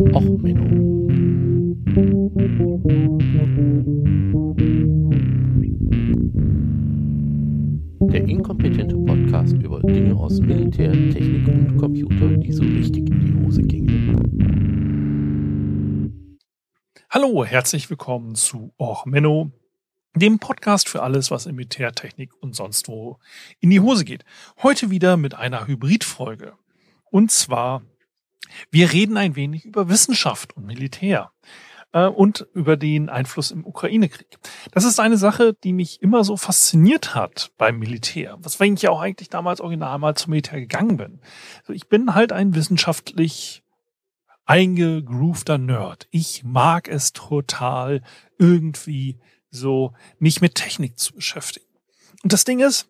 Och, Menno. Der inkompetente Podcast über Dinge aus Militär, Technik und Computer, die so richtig in die Hose gingen. Hallo, herzlich willkommen zu Och Menno, dem Podcast für alles, was in Militärtechnik und sonst wo in die Hose geht. Heute wieder mit einer Hybridfolge. Und zwar, wir reden ein wenig über Wissenschaft und Militär äh, und über den Einfluss im Ukraine-Krieg. Das ist eine Sache, die mich immer so fasziniert hat beim Militär, weswegen ich ja auch eigentlich damals original mal zum Militär gegangen bin. Also ich bin halt ein wissenschaftlich eingegroovter Nerd. Ich mag es total, irgendwie so mich mit Technik zu beschäftigen. Und das Ding ist,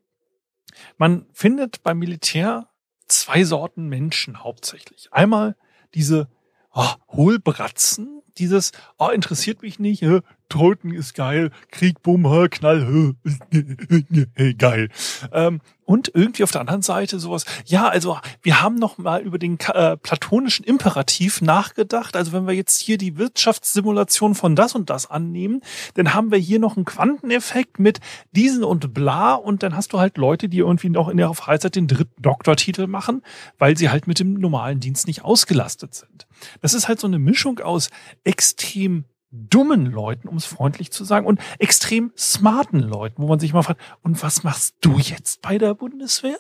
man findet beim Militär zwei Sorten Menschen hauptsächlich. Einmal diese oh, Hohlbratzen, dieses, oh, interessiert mich nicht, äh, Toten ist geil, Krieg, Bumm, Knall, äh, geil. Ähm, und irgendwie auf der anderen Seite sowas, ja, also wir haben noch mal über den äh, platonischen Imperativ nachgedacht. Also wenn wir jetzt hier die Wirtschaftssimulation von das und das annehmen, dann haben wir hier noch einen Quanteneffekt mit diesen und bla und dann hast du halt Leute, die irgendwie noch in ihrer Freizeit den dritten Doktortitel machen, weil sie halt mit dem normalen Dienst nicht ausgelastet sind. Das ist halt so eine Mischung aus extrem dummen Leuten, um es freundlich zu sagen, und extrem smarten Leuten, wo man sich mal fragt, und was machst du jetzt bei der Bundeswehr?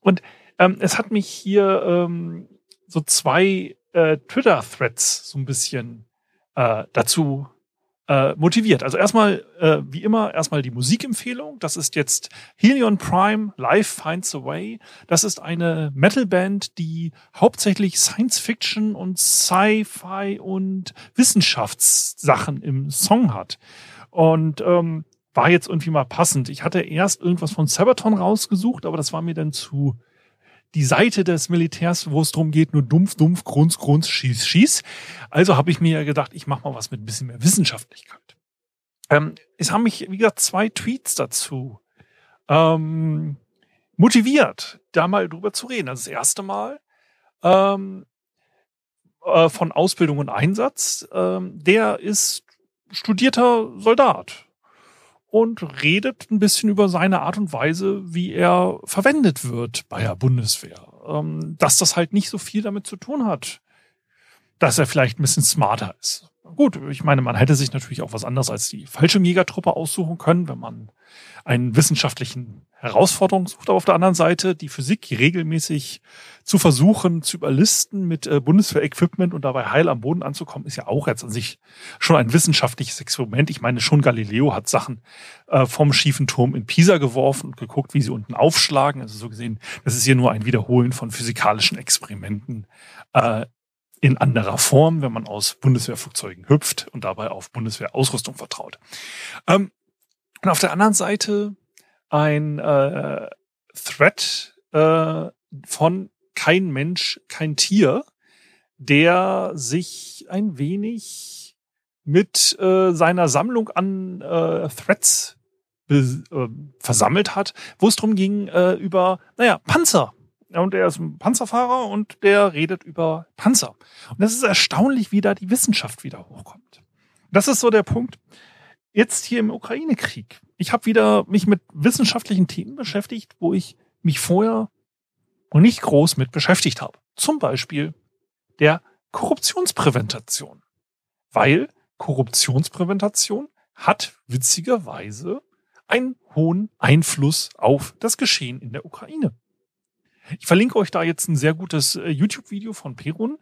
Und ähm, es hat mich hier ähm, so zwei äh, Twitter-Threads so ein bisschen äh, dazu äh, motiviert. Also erstmal, äh, wie immer, erstmal die Musikempfehlung. Das ist jetzt Helion Prime, Life Finds a Way. Das ist eine Metalband, die hauptsächlich Science Fiction und Sci-Fi und Wissenschaftssachen im Song hat. Und ähm, war jetzt irgendwie mal passend. Ich hatte erst irgendwas von Sabaton rausgesucht, aber das war mir dann zu die Seite des Militärs, wo es darum geht, nur dumpf, dumpf, grunz, grunz, schieß, schieß. Also habe ich mir gedacht, ich mache mal was mit ein bisschen mehr Wissenschaftlichkeit. Ähm, es haben mich, wie gesagt, zwei Tweets dazu ähm, motiviert, da mal drüber zu reden. Also das erste Mal ähm, äh, von Ausbildung und Einsatz. Ähm, der ist studierter Soldat und redet ein bisschen über seine Art und Weise, wie er verwendet wird bei der Bundeswehr. Ähm, dass das halt nicht so viel damit zu tun hat, dass er vielleicht ein bisschen smarter ist. Gut, ich meine, man hätte sich natürlich auch was anderes als die falsche Megatruppe aussuchen können, wenn man einen wissenschaftlichen Herausforderung sucht. Aber auf der anderen Seite die Physik regelmäßig zu versuchen, zu überlisten mit äh, Bundeswehr-Equipment und dabei heil am Boden anzukommen, ist ja auch jetzt an sich schon ein wissenschaftliches Experiment. Ich meine, schon Galileo hat Sachen äh, vom schiefen Turm in Pisa geworfen und geguckt, wie sie unten aufschlagen. Also so gesehen, das ist hier nur ein Wiederholen von physikalischen Experimenten äh, in anderer Form, wenn man aus Bundeswehrflugzeugen hüpft und dabei auf Bundeswehrausrüstung vertraut. Ähm, und auf der anderen Seite ein äh, Thread äh, von kein Mensch, kein Tier, der sich ein wenig mit äh, seiner Sammlung an äh, Threads äh, versammelt hat, wo es darum ging äh, über, naja, Panzer. Und er ist ein Panzerfahrer und der redet über Panzer. Und das ist erstaunlich, wie da die Wissenschaft wieder hochkommt. Das ist so der Punkt. Jetzt hier im Ukraine-Krieg ich habe wieder mich mit wissenschaftlichen Themen beschäftigt, wo ich mich vorher noch nicht groß mit beschäftigt habe. Zum Beispiel der Korruptionspräventation. Weil Korruptionspräventation hat witzigerweise einen hohen Einfluss auf das Geschehen in der Ukraine. Ich verlinke euch da jetzt ein sehr gutes äh, YouTube-Video von Perun,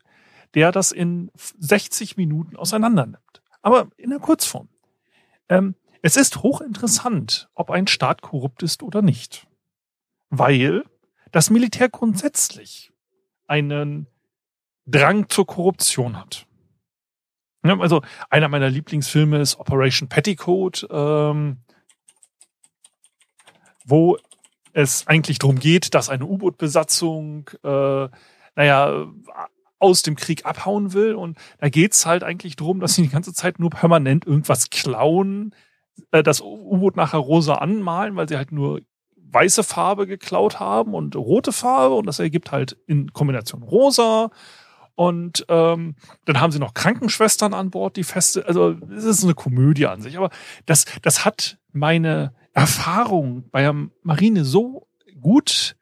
der das in 60 Minuten auseinander nimmt. Aber in der Kurzform. Ähm, es ist hochinteressant, ob ein Staat korrupt ist oder nicht. Weil das Militär grundsätzlich einen Drang zur Korruption hat. also einer meiner Lieblingsfilme ist Operation Petticoat, ähm, wo es eigentlich darum geht, dass eine U-Boot-Besatzung, äh, naja, aus dem Krieg abhauen will. Und da geht's halt eigentlich darum, dass sie die ganze Zeit nur permanent irgendwas klauen, äh, das U-Boot nachher rosa anmalen, weil sie halt nur weiße Farbe geklaut haben und rote Farbe. Und das ergibt halt in Kombination rosa. Und ähm, dann haben sie noch Krankenschwestern an Bord, die feste, also es ist eine Komödie an sich, aber das, das hat meine Erfahrung bei der Marine so gut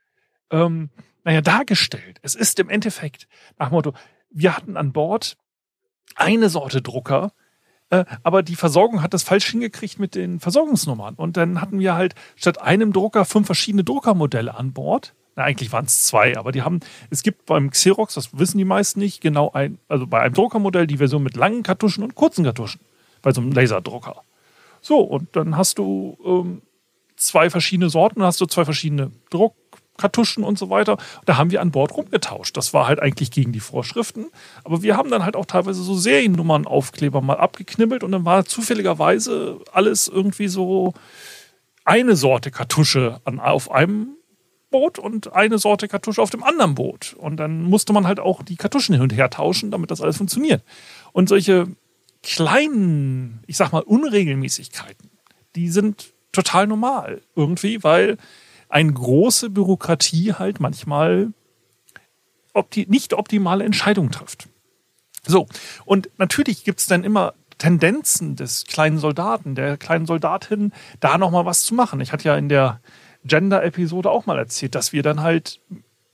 ähm, naja, dargestellt. Es ist im Endeffekt nach Motto, wir hatten an Bord eine Sorte Drucker, äh, aber die Versorgung hat das falsch hingekriegt mit den Versorgungsnummern. Und dann hatten wir halt statt einem Drucker fünf verschiedene Druckermodelle an Bord. Na, eigentlich waren es zwei, aber die haben, es gibt beim Xerox, das wissen die meisten nicht, genau ein, also bei einem Druckermodell die Version mit langen Kartuschen und kurzen Kartuschen. Bei so einem Laserdrucker. So, und dann hast du ähm, zwei verschiedene Sorten, dann hast du zwei verschiedene Druck, Kartuschen und so weiter. Da haben wir an Bord rumgetauscht. Das war halt eigentlich gegen die Vorschriften. Aber wir haben dann halt auch teilweise so Seriennummern-Aufkleber mal abgeknibbelt und dann war zufälligerweise alles irgendwie so eine Sorte Kartusche an, auf einem Boot und eine Sorte Kartusche auf dem anderen Boot. Und dann musste man halt auch die Kartuschen hin und her tauschen, damit das alles funktioniert. Und solche kleinen, ich sag mal, Unregelmäßigkeiten, die sind total normal irgendwie, weil eine große Bürokratie halt manchmal opti nicht optimale Entscheidungen trifft. So, und natürlich gibt's dann immer Tendenzen des kleinen Soldaten, der kleinen Soldatin, da nochmal was zu machen. Ich hatte ja in der Gender-Episode auch mal erzählt, dass wir dann halt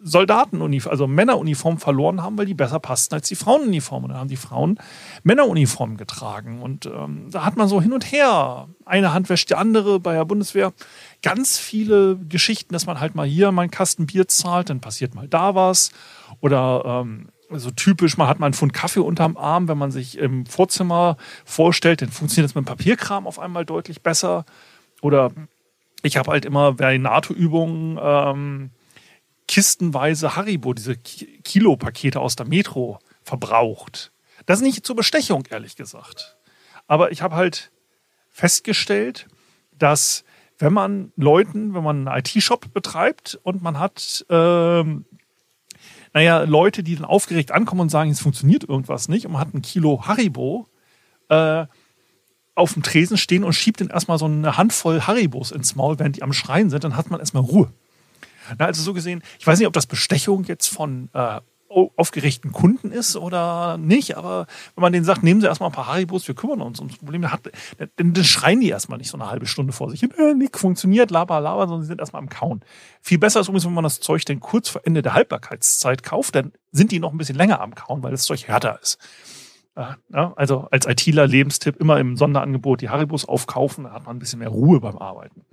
Soldatenuniform, also Männeruniform verloren haben, weil die besser passten als die Frauenuniformen. Und dann haben die Frauen Männeruniformen getragen. Und ähm, da hat man so hin und her. Eine Hand wäscht die andere bei der Bundeswehr. Ganz viele Geschichten, dass man halt mal hier mal einen Kasten Bier zahlt, dann passiert mal da was. Oder ähm, so typisch, man hat mal einen Pfund Kaffee unterm Arm, wenn man sich im Vorzimmer vorstellt, dann funktioniert das mit dem Papierkram auf einmal deutlich besser. Oder ich habe halt immer bei NATO-Übungen ähm, kistenweise Haribo, diese Kilopakete aus der Metro verbraucht. Das ist nicht zur Bestechung, ehrlich gesagt. Aber ich habe halt festgestellt, dass wenn man Leuten, wenn man einen IT-Shop betreibt und man hat, ähm, naja, Leute, die dann aufgeregt ankommen und sagen, es funktioniert irgendwas nicht und man hat ein Kilo Haribo äh, auf dem Tresen stehen und schiebt dann erstmal so eine Handvoll Haribos ins Maul, während die am Schreien sind, dann hat man erstmal Ruhe. Na, also so gesehen, ich weiß nicht, ob das Bestechung jetzt von äh, aufgeregten Kunden ist oder nicht, aber wenn man denen sagt, nehmen Sie erstmal ein paar Haribos, wir kümmern uns ums Problem, dann, hat, dann, dann schreien die erstmal nicht so eine halbe Stunde vor sich hin, äh, nick funktioniert, laber, laber, sondern sie sind erstmal am Kauen. Viel besser ist übrigens, wenn man das Zeug dann kurz vor Ende der Haltbarkeitszeit kauft, dann sind die noch ein bisschen länger am Kauen, weil das Zeug härter ist. Ja, also als ITler Lebenstipp immer im Sonderangebot die Haribos aufkaufen, da hat man ein bisschen mehr Ruhe beim Arbeiten.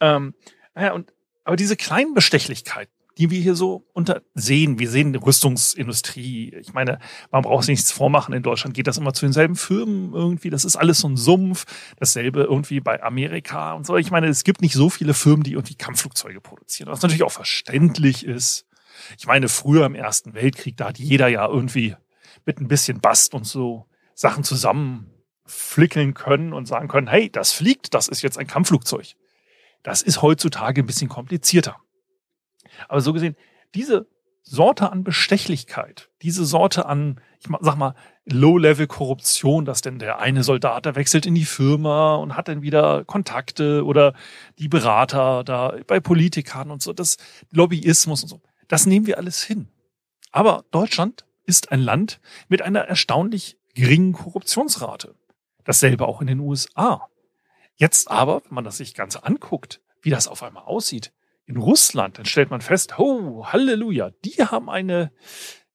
Ähm, ja, und aber diese kleinen Bestechlichkeiten, die wir hier so unter sehen, wir sehen die Rüstungsindustrie. Ich meine, man braucht sich nichts vormachen. In Deutschland geht das immer zu denselben Firmen irgendwie. Das ist alles so ein Sumpf. Dasselbe irgendwie bei Amerika und so. Ich meine, es gibt nicht so viele Firmen, die irgendwie Kampfflugzeuge produzieren, was natürlich auch verständlich ist. Ich meine, früher im Ersten Weltkrieg, da hat jeder ja irgendwie mit ein bisschen Bast und so Sachen zusammenflickeln können und sagen können, hey, das fliegt, das ist jetzt ein Kampfflugzeug. Das ist heutzutage ein bisschen komplizierter. Aber so gesehen, diese Sorte an Bestechlichkeit, diese Sorte an, ich sag mal, Low-Level-Korruption, dass denn der eine Soldat, der wechselt in die Firma und hat dann wieder Kontakte oder die Berater da bei Politikern und so, das Lobbyismus und so, das nehmen wir alles hin. Aber Deutschland ist ein Land mit einer erstaunlich geringen Korruptionsrate. Dasselbe auch in den USA. Jetzt aber, wenn man das sich ganz anguckt, wie das auf einmal aussieht, in Russland, dann stellt man fest, oh, Halleluja, die haben eine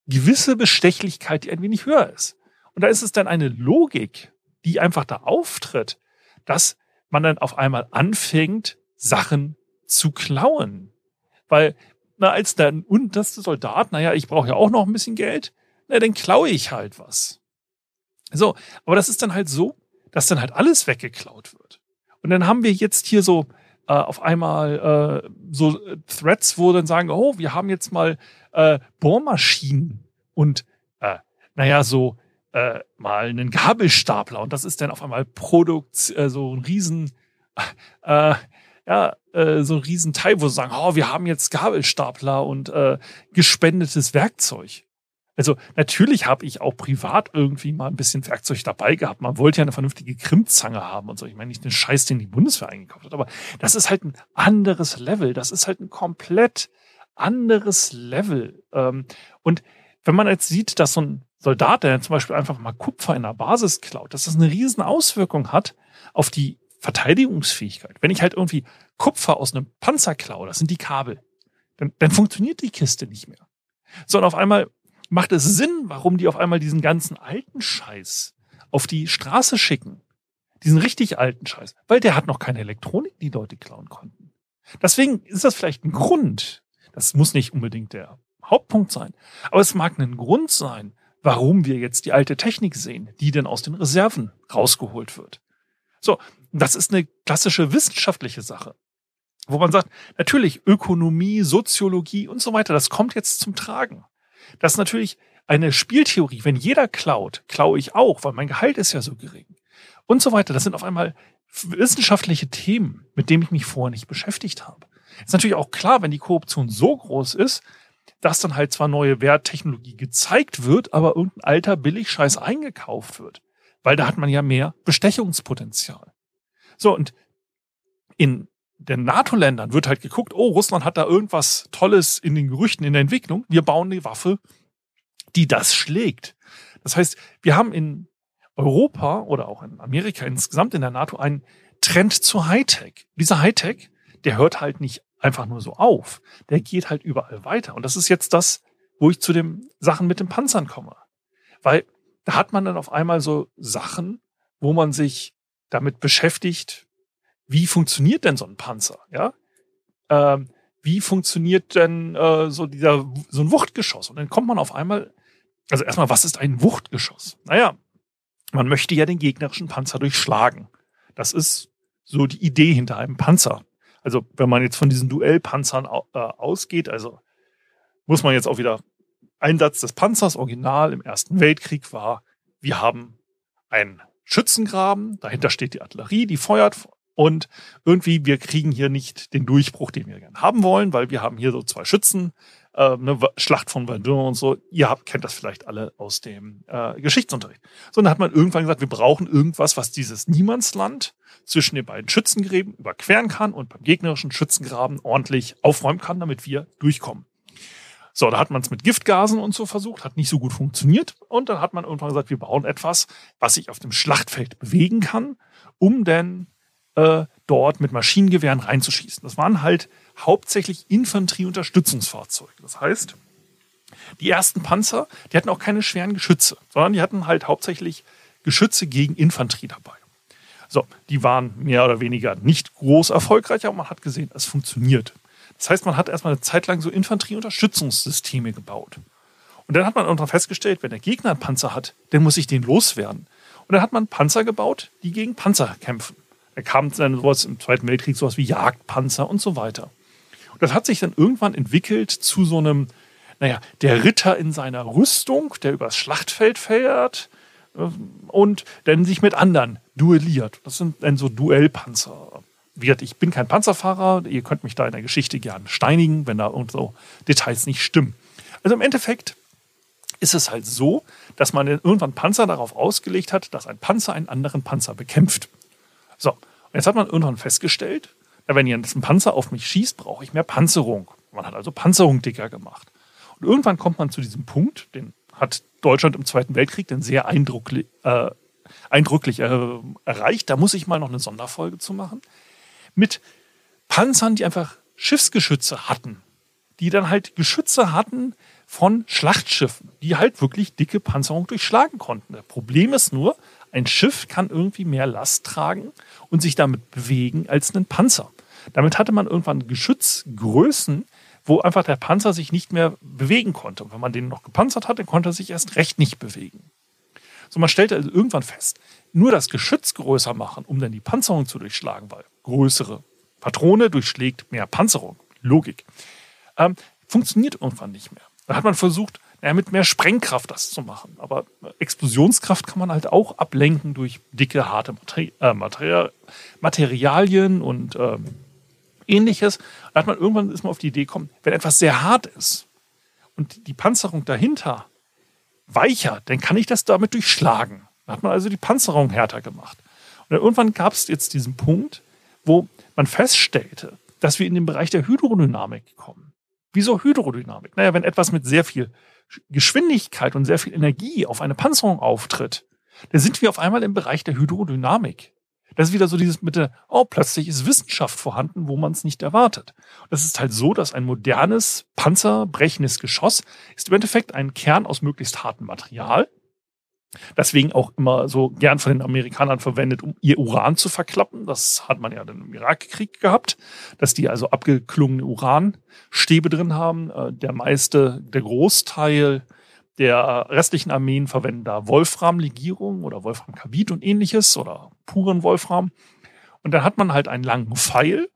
gewisse Bestechlichkeit, die ein wenig höher ist. Und da ist es dann eine Logik, die einfach da auftritt, dass man dann auf einmal anfängt, Sachen zu klauen. Weil, na, als der unterste Soldat, naja, ich brauche ja auch noch ein bisschen Geld, na, dann klaue ich halt was. So, aber das ist dann halt so, dass dann halt alles weggeklaut wird. Und dann haben wir jetzt hier so äh, auf einmal äh, so Threads, wo dann sagen, oh, wir haben jetzt mal äh, Bohrmaschinen und äh, naja, so äh, mal einen Gabelstapler und das ist dann auf einmal Produkt, äh, so ein riesen, äh, ja, äh, so ein riesen Teil, wo sie sagen, oh, wir haben jetzt Gabelstapler und äh, gespendetes Werkzeug. Also natürlich habe ich auch privat irgendwie mal ein bisschen Werkzeug dabei gehabt. Man wollte ja eine vernünftige Krimmzange haben und so. Ich meine nicht den Scheiß, den die Bundeswehr eingekauft hat, aber das ist halt ein anderes Level. Das ist halt ein komplett anderes Level. Ähm, und wenn man jetzt sieht, dass so ein Soldat, der zum Beispiel einfach mal Kupfer in der Basis klaut, dass das eine riesen Auswirkung hat auf die Verteidigungsfähigkeit. Wenn ich halt irgendwie Kupfer aus einem Panzer klaue, das sind die Kabel, dann, dann funktioniert die Kiste nicht mehr. Sondern auf einmal macht es Sinn, warum die auf einmal diesen ganzen alten Scheiß auf die Straße schicken. Diesen richtig alten Scheiß. Weil der hat noch keine Elektronik, die Leute klauen konnten. Deswegen ist das vielleicht ein Grund. Das muss nicht unbedingt der Hauptpunkt sein. Aber es mag ein Grund sein, warum wir jetzt die alte Technik sehen, die denn aus den Reserven rausgeholt wird. So, das ist eine klassische wissenschaftliche Sache, wo man sagt, natürlich Ökonomie, Soziologie und so weiter, das kommt jetzt zum Tragen. Das ist natürlich eine Spieltheorie. Wenn jeder klaut, klaue ich auch, weil mein Gehalt ist ja so gering. Und so weiter. Das sind auf einmal wissenschaftliche Themen, mit denen ich mich vorher nicht beschäftigt habe. Ist natürlich auch klar, wenn die Korruption so groß ist, dass dann halt zwar neue Werttechnologie gezeigt wird, aber irgendein alter Billigscheiß eingekauft wird. Weil da hat man ja mehr Bestechungspotenzial. So, und in den NATO-Ländern wird halt geguckt, oh, Russland hat da irgendwas Tolles in den Gerüchten, in der Entwicklung. Wir bauen eine Waffe, die das schlägt. Das heißt, wir haben in Europa oder auch in Amerika insgesamt in der NATO einen Trend zu Hightech. Dieser Hightech, der hört halt nicht einfach nur so auf. Der geht halt überall weiter. Und das ist jetzt das, wo ich zu den Sachen mit den Panzern komme. Weil da hat man dann auf einmal so Sachen, wo man sich damit beschäftigt, wie funktioniert denn so ein Panzer? Ja, ähm, wie funktioniert denn äh, so dieser so ein Wuchtgeschoss? Und dann kommt man auf einmal, also erstmal, was ist ein Wuchtgeschoss? Naja, man möchte ja den gegnerischen Panzer durchschlagen. Das ist so die Idee hinter einem Panzer. Also wenn man jetzt von diesen Duellpanzern äh, ausgeht, also muss man jetzt auch wieder Einsatz des Panzers original im Ersten Weltkrieg war, wir haben einen Schützengraben, dahinter steht die Artillerie, die feuert und irgendwie wir kriegen hier nicht den Durchbruch, den wir gerne haben wollen, weil wir haben hier so zwei Schützen, äh, eine Schlacht von Verdun und so. Ihr habt, kennt das vielleicht alle aus dem äh, Geschichtsunterricht. So, dann hat man irgendwann gesagt, wir brauchen irgendwas, was dieses Niemandsland zwischen den beiden Schützengräben überqueren kann und beim gegnerischen Schützengraben ordentlich aufräumen kann, damit wir durchkommen. So, da hat man es mit Giftgasen und so versucht, hat nicht so gut funktioniert. Und dann hat man irgendwann gesagt, wir bauen etwas, was sich auf dem Schlachtfeld bewegen kann, um denn äh, dort mit Maschinengewehren reinzuschießen. Das waren halt hauptsächlich Infanterieunterstützungsfahrzeuge. Das heißt, die ersten Panzer, die hatten auch keine schweren Geschütze, sondern die hatten halt hauptsächlich Geschütze gegen Infanterie dabei. So, die waren mehr oder weniger nicht groß erfolgreich, aber man hat gesehen, es funktioniert. Das heißt, man hat erstmal eine Zeit lang so Infanterieunterstützungssysteme gebaut. Und dann hat man irgendwann festgestellt, wenn der Gegner einen Panzer hat, dann muss ich den loswerden. Und dann hat man Panzer gebaut, die gegen Panzer kämpfen. Da kam dann sowas im Zweiten Weltkrieg, sowas wie Jagdpanzer und so weiter. Und das hat sich dann irgendwann entwickelt zu so einem, naja, der Ritter in seiner Rüstung, der übers Schlachtfeld fährt äh, und dann sich mit anderen duelliert. Das sind dann so Duellpanzer. Ich bin kein Panzerfahrer, ihr könnt mich da in der Geschichte gerne steinigen, wenn da irgend so Details nicht stimmen. Also im Endeffekt ist es halt so, dass man irgendwann Panzer darauf ausgelegt hat, dass ein Panzer einen anderen Panzer bekämpft. So, und jetzt hat man irgendwann festgestellt, wenn jetzt ein Panzer auf mich schießt, brauche ich mehr Panzerung. Man hat also Panzerung dicker gemacht. Und irgendwann kommt man zu diesem Punkt, den hat Deutschland im Zweiten Weltkrieg dann sehr eindrucklich, äh, eindrücklich äh, erreicht. Da muss ich mal noch eine Sonderfolge zu machen. Mit Panzern, die einfach Schiffsgeschütze hatten. Die dann halt Geschütze hatten von Schlachtschiffen, die halt wirklich dicke Panzerung durchschlagen konnten. Das Problem ist nur, ein Schiff kann irgendwie mehr Last tragen und sich damit bewegen als ein Panzer. Damit hatte man irgendwann Geschützgrößen, wo einfach der Panzer sich nicht mehr bewegen konnte. Und wenn man den noch gepanzert hatte, konnte er sich erst recht nicht bewegen. So, man stellte also irgendwann fest, nur das Geschütz größer machen, um dann die Panzerung zu durchschlagen, weil größere Patrone durchschlägt mehr Panzerung. Logik. Ähm, funktioniert irgendwann nicht mehr. Da hat man versucht, ja, mit mehr Sprengkraft das zu machen. Aber Explosionskraft kann man halt auch ablenken durch dicke, harte Materi äh, Materi Materialien und ähm, ähnliches. Da hat man irgendwann ist man auf die Idee gekommen, wenn etwas sehr hart ist und die Panzerung dahinter weicher, dann kann ich das damit durchschlagen. Da hat man also die Panzerung härter gemacht. Und irgendwann gab es jetzt diesen Punkt, wo man feststellte, dass wir in den Bereich der Hydrodynamik kommen. Wieso Hydrodynamik? Naja, wenn etwas mit sehr viel Geschwindigkeit und sehr viel Energie auf eine Panzerung auftritt, da sind wir auf einmal im Bereich der Hydrodynamik. Das ist wieder so dieses mit der, oh, plötzlich ist Wissenschaft vorhanden, wo man es nicht erwartet. Das ist halt so, dass ein modernes, panzerbrechendes Geschoss ist im Endeffekt ein Kern aus möglichst hartem Material. Deswegen auch immer so gern von den Amerikanern verwendet, um ihr Uran zu verklappen. Das hat man ja dann im Irakkrieg gehabt, dass die also abgeklungene Uranstäbe drin haben. Äh, der meiste, der Großteil der restlichen Armeen verwenden da Wolframlegierung oder Wolframkarbid und ähnliches oder puren Wolfram. Und dann hat man halt einen langen Pfeil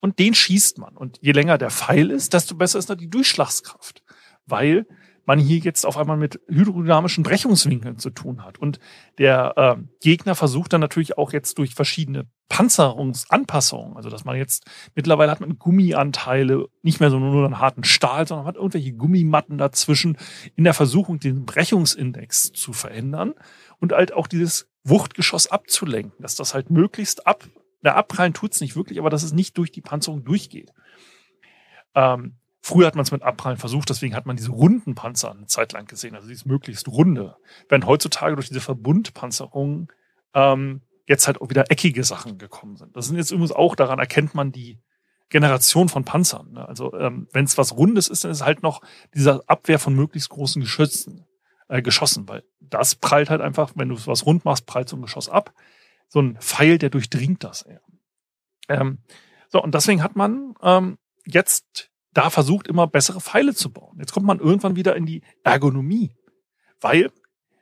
und den schießt man. Und je länger der Pfeil ist, desto besser ist da die Durchschlagskraft. Weil man hier jetzt auf einmal mit hydrodynamischen Brechungswinkeln zu tun hat. Und der äh, Gegner versucht dann natürlich auch jetzt durch verschiedene Panzerungsanpassungen, also dass man jetzt mittlerweile hat man Gummianteile, nicht mehr so nur einen harten Stahl, sondern hat irgendwelche Gummimatten dazwischen in der Versuchung, den Brechungsindex zu verändern und halt auch dieses Wuchtgeschoss abzulenken, dass das halt möglichst ab, der Abprallen tut's nicht wirklich, aber dass es nicht durch die Panzerung durchgeht. Ähm, Früher hat man es mit Abprallen versucht, deswegen hat man diese runden Panzer eine Zeit lang gesehen, also dieses möglichst runde. Während heutzutage durch diese Verbundpanzerung ähm, jetzt halt auch wieder eckige Sachen gekommen sind. Das sind jetzt übrigens auch, daran erkennt man die Generation von Panzern. Ne? Also ähm, wenn es was Rundes ist, dann ist halt noch dieser Abwehr von möglichst großen Geschützen, äh, Geschossen, weil das prallt halt einfach, wenn du was rund machst, prallt so ein Geschoss ab. So ein Pfeil, der durchdringt das eher. Ähm, so, und deswegen hat man ähm, jetzt da versucht, immer bessere Pfeile zu bauen. Jetzt kommt man irgendwann wieder in die Ergonomie, weil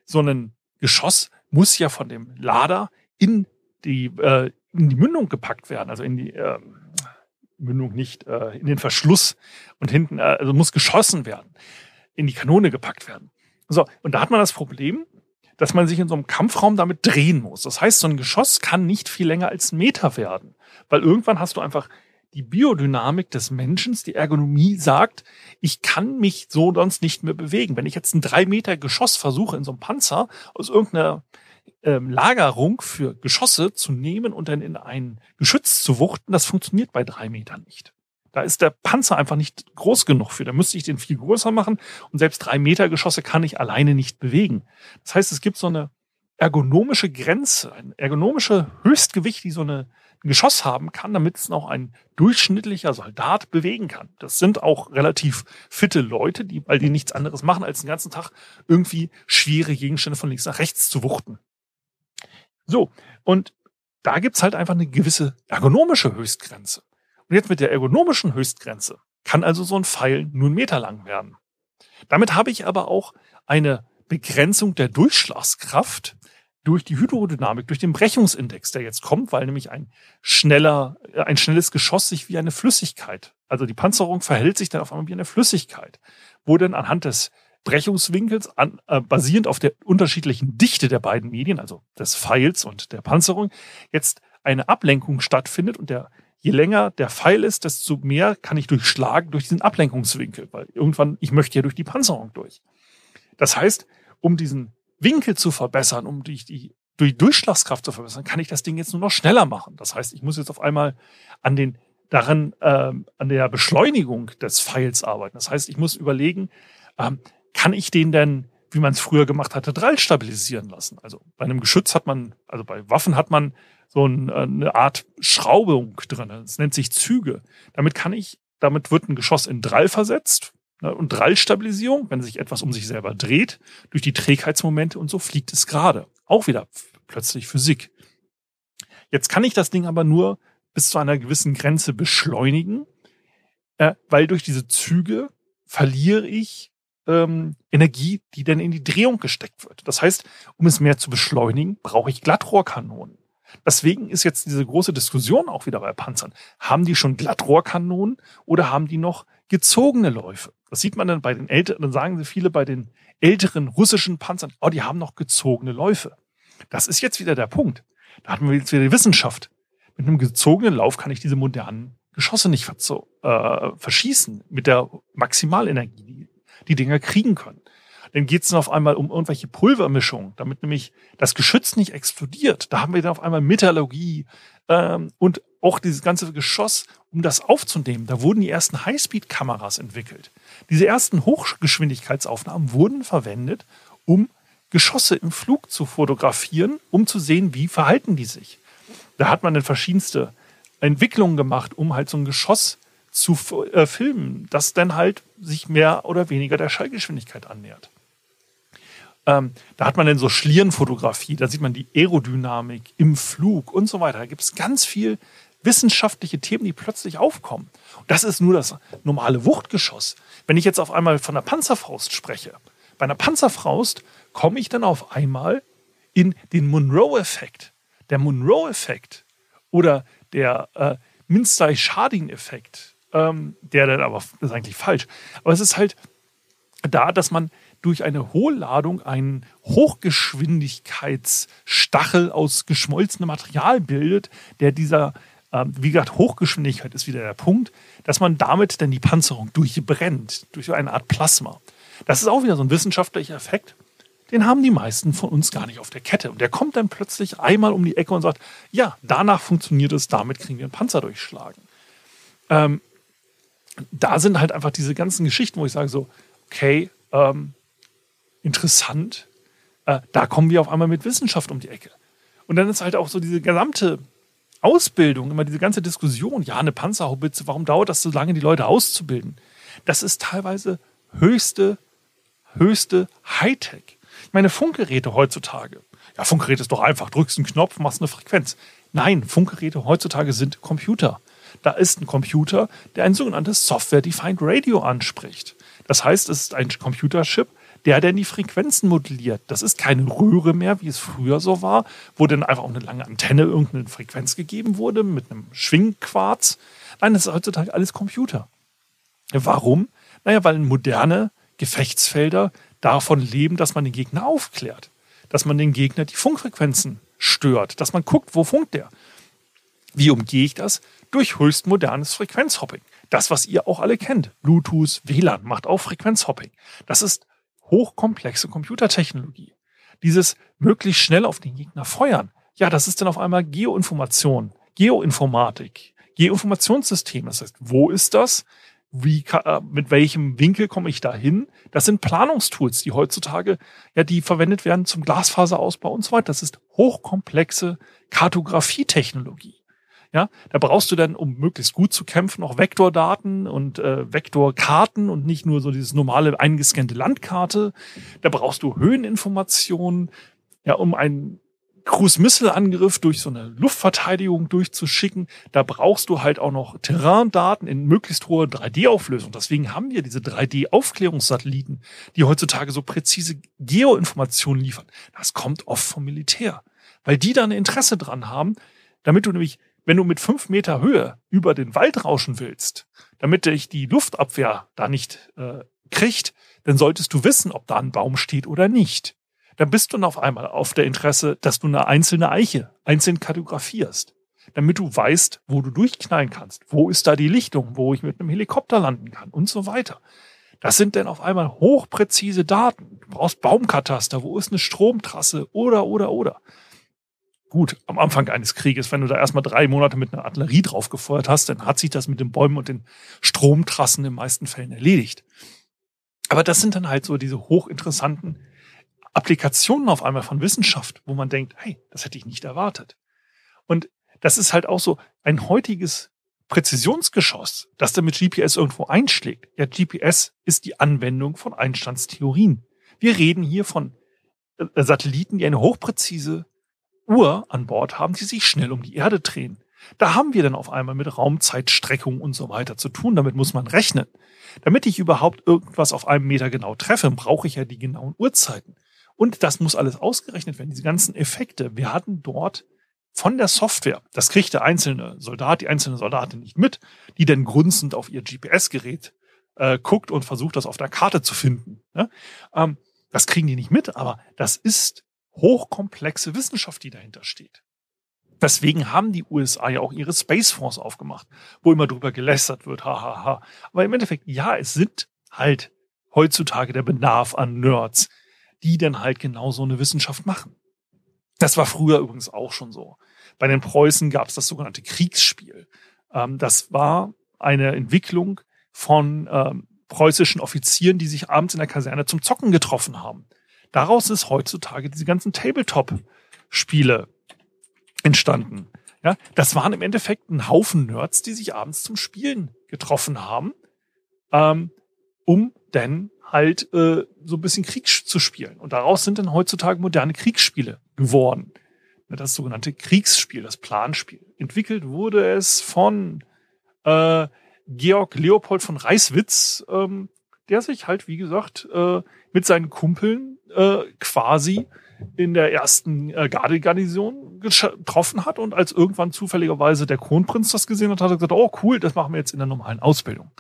so ein Geschoss muss ja von dem Lader in die, äh, in die Mündung gepackt werden, also in die äh, Mündung nicht, äh, in den Verschluss und hinten, äh, also muss geschossen werden, in die Kanone gepackt werden. So, und da hat man das Problem, dass man sich in so einem Kampfraum damit drehen muss. Das heißt, so ein Geschoss kann nicht viel länger als ein Meter werden, weil irgendwann hast du einfach die Biodynamik des Menschen, die Ergonomie sagt, ich kann mich so sonst nicht mehr bewegen. Wenn ich jetzt ein drei Meter Geschoss versuche, in so einem Panzer aus irgendeiner ähm, Lagerung für Geschosse zu nehmen und dann in ein Geschütz zu wuchten, das funktioniert bei drei Metern nicht. Da ist der Panzer einfach nicht groß genug für. Da müsste ich den viel größer machen und selbst drei Meter Geschosse kann ich alleine nicht bewegen. Das heißt, es gibt so eine ergonomische Grenze, ein ergonomische Höchstgewicht, die so eine ein Geschoss haben kann, damit es noch ein durchschnittlicher Soldat bewegen kann. Das sind auch relativ fitte Leute, die, weil die nichts anderes machen, als den ganzen Tag irgendwie schwere Gegenstände von links nach rechts zu wuchten. So, und da gibt's halt einfach eine gewisse ergonomische Höchstgrenze. Und jetzt mit der ergonomischen Höchstgrenze kann also so ein Pfeil nur einen Meter lang werden. Damit habe ich aber auch eine Begrenzung der Durchschlagskraft, durch die Hydrodynamik, durch den Brechungsindex, der jetzt kommt, weil nämlich ein schneller, äh, ein schnelles Geschoss sich wie eine Flüssigkeit, also die Panzerung verhält sich dann auf einmal wie eine Flüssigkeit, wo dann anhand des Brechungswinkels an, äh, basierend auf der unterschiedlichen Dichte der beiden Medien, also des Pfeils und der Panzerung, jetzt eine Ablenkung stattfindet und der je länger der Pfeil ist, desto mehr kann ich durchschlagen durch diesen Ablenkungswinkel, weil irgendwann ich möchte ja durch die Panzerung durch. Das heißt, um diesen Winkel zu verbessern, um durch die durch Durchschlagskraft zu verbessern, kann ich das Ding jetzt nur noch schneller machen. Das heißt, ich muss jetzt auf einmal an den daran ähm, an der Beschleunigung des Pfeils arbeiten. Das heißt, ich muss überlegen, ähm, kann ich den denn, wie man es früher gemacht hatte, Drall stabilisieren lassen? Also bei einem Geschütz hat man, also bei Waffen hat man so ein, äh, eine Art Schraubung drin. Das nennt sich Züge. Damit kann ich, damit wird ein Geschoss in Drall versetzt, und Drallstabilisierung, wenn sich etwas um sich selber dreht, durch die Trägheitsmomente und so fliegt es gerade. Auch wieder plötzlich Physik. Jetzt kann ich das Ding aber nur bis zu einer gewissen Grenze beschleunigen, äh, weil durch diese Züge verliere ich ähm, Energie, die dann in die Drehung gesteckt wird. Das heißt, um es mehr zu beschleunigen, brauche ich Glattrohrkanonen. Deswegen ist jetzt diese große Diskussion auch wieder bei Panzern. Haben die schon Glattrohrkanonen oder haben die noch gezogene Läufe? Das sieht man dann bei den älteren, dann sagen sie viele bei den älteren russischen Panzern, oh, die haben noch gezogene Läufe. Das ist jetzt wieder der Punkt. Da hatten wir jetzt wieder die Wissenschaft. Mit einem gezogenen Lauf kann ich diese modernen Geschosse nicht äh, verschießen mit der Maximalenergie, die die Dinger kriegen können. Dann geht es dann auf einmal um irgendwelche Pulvermischungen, damit nämlich das Geschütz nicht explodiert. Da haben wir dann auf einmal Metallurgie ähm, und auch dieses ganze Geschoss um das aufzunehmen, da wurden die ersten Highspeed-Kameras entwickelt. Diese ersten Hochgeschwindigkeitsaufnahmen wurden verwendet, um Geschosse im Flug zu fotografieren, um zu sehen, wie verhalten die sich. Da hat man dann verschiedenste Entwicklungen gemacht, um halt so ein Geschoss zu äh, filmen, das dann halt sich mehr oder weniger der Schallgeschwindigkeit annähert. Ähm, da hat man dann so Schlierenfotografie, da sieht man die Aerodynamik im Flug und so weiter. Da gibt es ganz viel wissenschaftliche Themen, die plötzlich aufkommen. Und das ist nur das normale Wuchtgeschoss. Wenn ich jetzt auf einmal von der Panzerfaust spreche, bei einer Panzerfaust komme ich dann auf einmal in den Monroe-Effekt. Der Monroe-Effekt oder der äh, Minstein-Schading-Effekt, ähm, der dann aber ist eigentlich falsch. Aber es ist halt da, dass man durch eine Hohlladung einen Hochgeschwindigkeitsstachel aus geschmolzenem Material bildet, der dieser, äh, wie gesagt, Hochgeschwindigkeit ist wieder der Punkt, dass man damit dann die Panzerung durchbrennt, durch eine Art Plasma. Das ist auch wieder so ein wissenschaftlicher Effekt. Den haben die meisten von uns gar nicht auf der Kette. Und der kommt dann plötzlich einmal um die Ecke und sagt, ja, danach funktioniert es, damit kriegen wir einen Panzer durchschlagen. Ähm, da sind halt einfach diese ganzen Geschichten, wo ich sage so, okay, ähm, interessant, äh, da kommen wir auf einmal mit Wissenschaft um die Ecke. Und dann ist halt auch so diese gesamte Ausbildung, immer diese ganze Diskussion, ja, eine Panzerhaubitze, warum dauert das so lange, die Leute auszubilden? Das ist teilweise höchste höchste Hightech. Ich meine, Funkgeräte heutzutage. Ja, Funkgerät ist doch einfach. Drückst einen Knopf, machst eine Frequenz. Nein, Funkgeräte heutzutage sind Computer. Da ist ein Computer, der ein sogenanntes Software-Defined Radio anspricht. Das heißt, es ist ein Computerchip, der dann die Frequenzen modelliert. Das ist keine Röhre mehr, wie es früher so war, wo dann einfach auch eine lange Antenne irgendeine Frequenz gegeben wurde mit einem Schwingquarz. Nein, das ist heutzutage alles Computer. Warum? Naja, weil moderne Gefechtsfelder davon leben, dass man den Gegner aufklärt, dass man den Gegner die Funkfrequenzen stört, dass man guckt, wo funkt der. Wie umgehe ich das? Durch höchst modernes Frequenzhopping. Das, was ihr auch alle kennt. Bluetooth, WLAN macht auch Frequenzhopping. Das ist hochkomplexe Computertechnologie. Dieses möglichst schnell auf den Gegner feuern. Ja, das ist dann auf einmal Geoinformation, Geoinformatik, Geoinformationssystem. Das heißt, wo ist das? wie äh, mit welchem Winkel komme ich da hin? Das sind Planungstools, die heutzutage ja die verwendet werden zum Glasfaserausbau und so weiter. Das ist hochkomplexe Kartografietechnologie. Ja, da brauchst du dann, um möglichst gut zu kämpfen, auch Vektordaten und äh, Vektorkarten und nicht nur so dieses normale eingescannte Landkarte. Da brauchst du Höheninformationen, ja, um ein Cruise-Missile-Angriff durch so eine Luftverteidigung durchzuschicken, da brauchst du halt auch noch Terraindaten in möglichst hoher 3D-Auflösung. Deswegen haben wir diese 3D-Aufklärungssatelliten, die heutzutage so präzise Geoinformationen liefern. Das kommt oft vom Militär, weil die da ein Interesse dran haben, damit du nämlich, wenn du mit fünf Meter Höhe über den Wald rauschen willst, damit dich die Luftabwehr da nicht äh, kriegt, dann solltest du wissen, ob da ein Baum steht oder nicht dann bist du dann auf einmal auf der Interesse, dass du eine einzelne Eiche einzeln kartografierst, damit du weißt, wo du durchknallen kannst, wo ist da die Lichtung, wo ich mit einem Helikopter landen kann und so weiter. Das sind dann auf einmal hochpräzise Daten. Du brauchst Baumkataster, wo ist eine Stromtrasse oder, oder, oder. Gut, am Anfang eines Krieges, wenn du da erstmal drei Monate mit einer Artillerie drauf gefeuert hast, dann hat sich das mit den Bäumen und den Stromtrassen in den meisten Fällen erledigt. Aber das sind dann halt so diese hochinteressanten Applikationen auf einmal von Wissenschaft, wo man denkt, hey, das hätte ich nicht erwartet. Und das ist halt auch so ein heutiges Präzisionsgeschoss, das da mit GPS irgendwo einschlägt. Ja, GPS ist die Anwendung von Einsteins Theorien. Wir reden hier von äh, Satelliten, die eine hochpräzise Uhr an Bord haben, die sich schnell um die Erde drehen. Da haben wir dann auf einmal mit Raumzeitstreckung und so weiter zu tun. Damit muss man rechnen. Damit ich überhaupt irgendwas auf einem Meter genau treffe, brauche ich ja die genauen Uhrzeiten. Und das muss alles ausgerechnet werden, diese ganzen Effekte. Wir hatten dort von der Software, das kriegt der einzelne Soldat, die einzelne Soldatin nicht mit, die dann grunzend auf ihr GPS-Gerät äh, guckt und versucht, das auf der Karte zu finden. Ne? Ähm, das kriegen die nicht mit, aber das ist hochkomplexe Wissenschaft, die dahinter steht. Deswegen haben die USA ja auch ihre Space Force aufgemacht, wo immer drüber gelästert wird, hahaha. Ha, ha. Aber im Endeffekt, ja, es sind halt heutzutage der Bedarf an Nerds, die dann halt genau so eine Wissenschaft machen. Das war früher übrigens auch schon so. Bei den Preußen gab es das sogenannte Kriegsspiel. Ähm, das war eine Entwicklung von ähm, preußischen Offizieren, die sich abends in der Kaserne zum Zocken getroffen haben. Daraus ist heutzutage diese ganzen Tabletop-Spiele entstanden. Ja, das waren im Endeffekt ein Haufen Nerds, die sich abends zum Spielen getroffen haben, ähm, um dann halt äh, so ein bisschen Krieg zu spielen. Und daraus sind dann heutzutage moderne Kriegsspiele geworden. Das sogenannte Kriegsspiel, das Planspiel. Entwickelt wurde es von äh, Georg Leopold von Reiswitz, ähm, der sich halt, wie gesagt, äh, mit seinen Kumpeln äh, quasi in der ersten äh, Gardegarnison getroffen hat und als irgendwann zufälligerweise der Kronprinz das gesehen hat, hat er gesagt, oh cool, das machen wir jetzt in der normalen Ausbildung.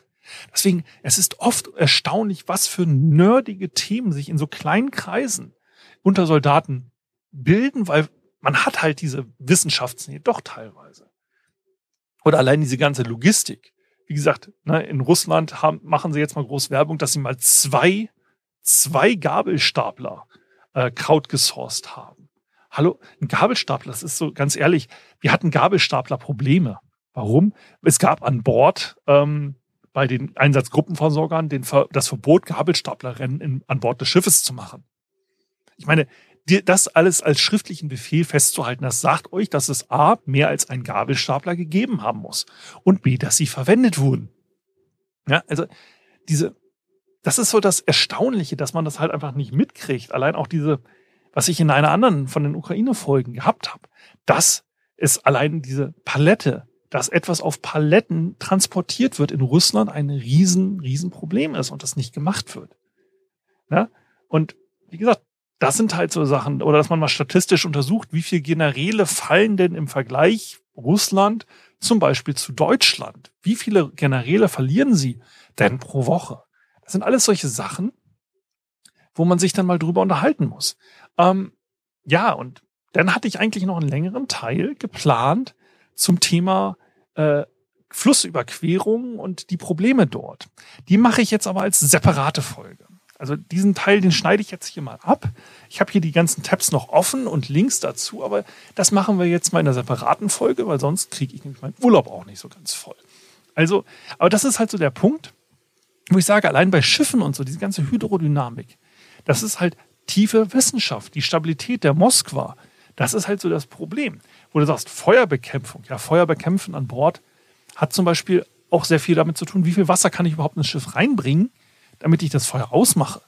Deswegen, es ist oft erstaunlich, was für nerdige Themen sich in so kleinen Kreisen unter Soldaten bilden, weil man hat halt diese Wissenschaftsnähe doch teilweise. Oder allein diese ganze Logistik. Wie gesagt, ne, in Russland haben, machen sie jetzt mal groß Werbung, dass sie mal zwei, zwei Gabelstapler äh, Kraut gesourced haben. Hallo, ein Gabelstapler, das ist so ganz ehrlich, wir hatten Gabelstapler Probleme. Warum? Es gab an Bord ähm, bei den Einsatzgruppenversorgern den, das Verbot, Gabelstaplerrennen in, an Bord des Schiffes zu machen. Ich meine, das alles als schriftlichen Befehl festzuhalten, das sagt euch, dass es A, mehr als ein Gabelstapler gegeben haben muss und B, dass sie verwendet wurden. Ja, also diese, das ist so das Erstaunliche, dass man das halt einfach nicht mitkriegt. Allein auch diese, was ich in einer anderen von den Ukraine-Folgen gehabt habe, dass es allein diese Palette, dass etwas auf Paletten transportiert wird in Russland ein riesen, riesen Problem ist und das nicht gemacht wird. Ja? Und wie gesagt, das sind halt so Sachen, oder dass man mal statistisch untersucht, wie viele Generäle fallen denn im Vergleich Russland zum Beispiel zu Deutschland? Wie viele Generäle verlieren sie denn pro Woche? Das sind alles solche Sachen, wo man sich dann mal drüber unterhalten muss. Ähm, ja, und dann hatte ich eigentlich noch einen längeren Teil geplant zum Thema äh, Flussüberquerung und die Probleme dort. Die mache ich jetzt aber als separate Folge. Also diesen Teil, den schneide ich jetzt hier mal ab. Ich habe hier die ganzen Tabs noch offen und Links dazu, aber das machen wir jetzt mal in einer separaten Folge, weil sonst kriege ich nämlich meinen Urlaub auch nicht so ganz voll. Also, aber das ist halt so der Punkt, wo ich sage, allein bei Schiffen und so, diese ganze Hydrodynamik, das ist halt tiefe Wissenschaft, die Stabilität der Moskwa, das ist halt so das Problem. Wo du sagst, Feuerbekämpfung, ja, Feuerbekämpfen an Bord hat zum Beispiel auch sehr viel damit zu tun, wie viel Wasser kann ich überhaupt ins Schiff reinbringen, damit ich das Feuer ausmache.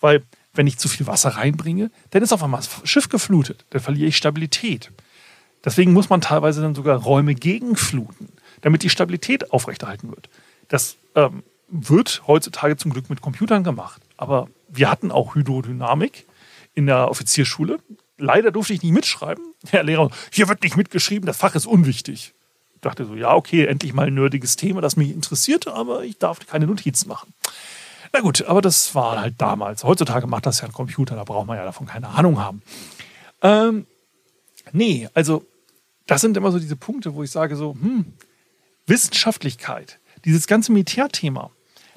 Weil wenn ich zu viel Wasser reinbringe, dann ist auf einmal das Schiff geflutet. Dann verliere ich Stabilität. Deswegen muss man teilweise dann sogar Räume gegenfluten, damit die Stabilität aufrechterhalten wird. Das ähm, wird heutzutage zum Glück mit Computern gemacht. Aber wir hatten auch Hydrodynamik in der Offizierschule. Leider durfte ich nicht mitschreiben. Der Lehrer, hier wird nicht mitgeschrieben, das Fach ist unwichtig. Ich dachte so, ja, okay, endlich mal ein nerdiges Thema, das mich interessierte, aber ich darf keine Notizen machen. Na gut, aber das war halt damals. Heutzutage macht das ja ein Computer, da braucht man ja davon keine Ahnung haben. Ähm, nee, also das sind immer so diese Punkte, wo ich sage so, hm, Wissenschaftlichkeit, dieses ganze Militärthema,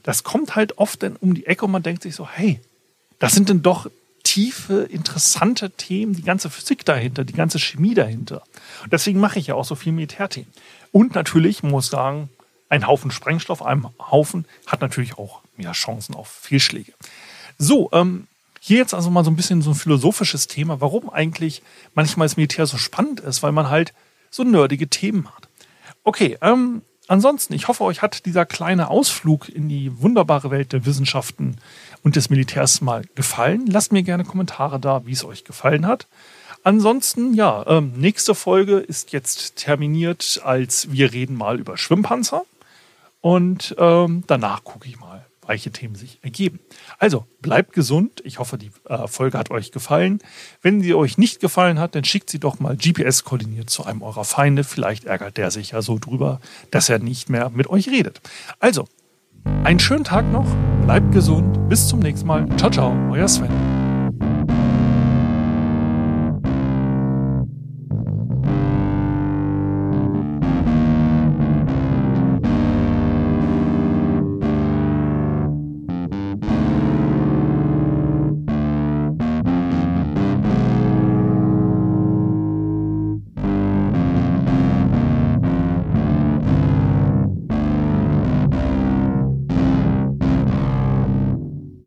das kommt halt oft dann um die Ecke und man denkt sich so, hey, das sind denn doch tiefe, interessante Themen, die ganze Physik dahinter, die ganze Chemie dahinter. Und deswegen mache ich ja auch so viel Militärthemen. Und natürlich muss ich sagen, ein Haufen Sprengstoff, ein Haufen hat natürlich auch mehr Chancen auf Fehlschläge. So, ähm, hier jetzt also mal so ein bisschen so ein philosophisches Thema, warum eigentlich manchmal das Militär so spannend ist, weil man halt so nerdige Themen hat. Okay, ähm, ansonsten, ich hoffe, euch hat dieser kleine Ausflug in die wunderbare Welt der Wissenschaften und des Militärs mal gefallen. Lasst mir gerne Kommentare da, wie es euch gefallen hat. Ansonsten, ja, ähm, nächste Folge ist jetzt terminiert als wir reden mal über Schwimmpanzer. Und ähm, danach gucke ich mal, Themen sich ergeben. Also bleibt gesund. Ich hoffe, die äh, Folge hat euch gefallen. Wenn sie euch nicht gefallen hat, dann schickt sie doch mal GPS koordiniert zu einem eurer Feinde. Vielleicht ärgert der sich ja so drüber, dass er nicht mehr mit euch redet. Also, einen schönen Tag noch. Bleibt gesund. Bis zum nächsten Mal. Ciao, ciao. Euer Sven.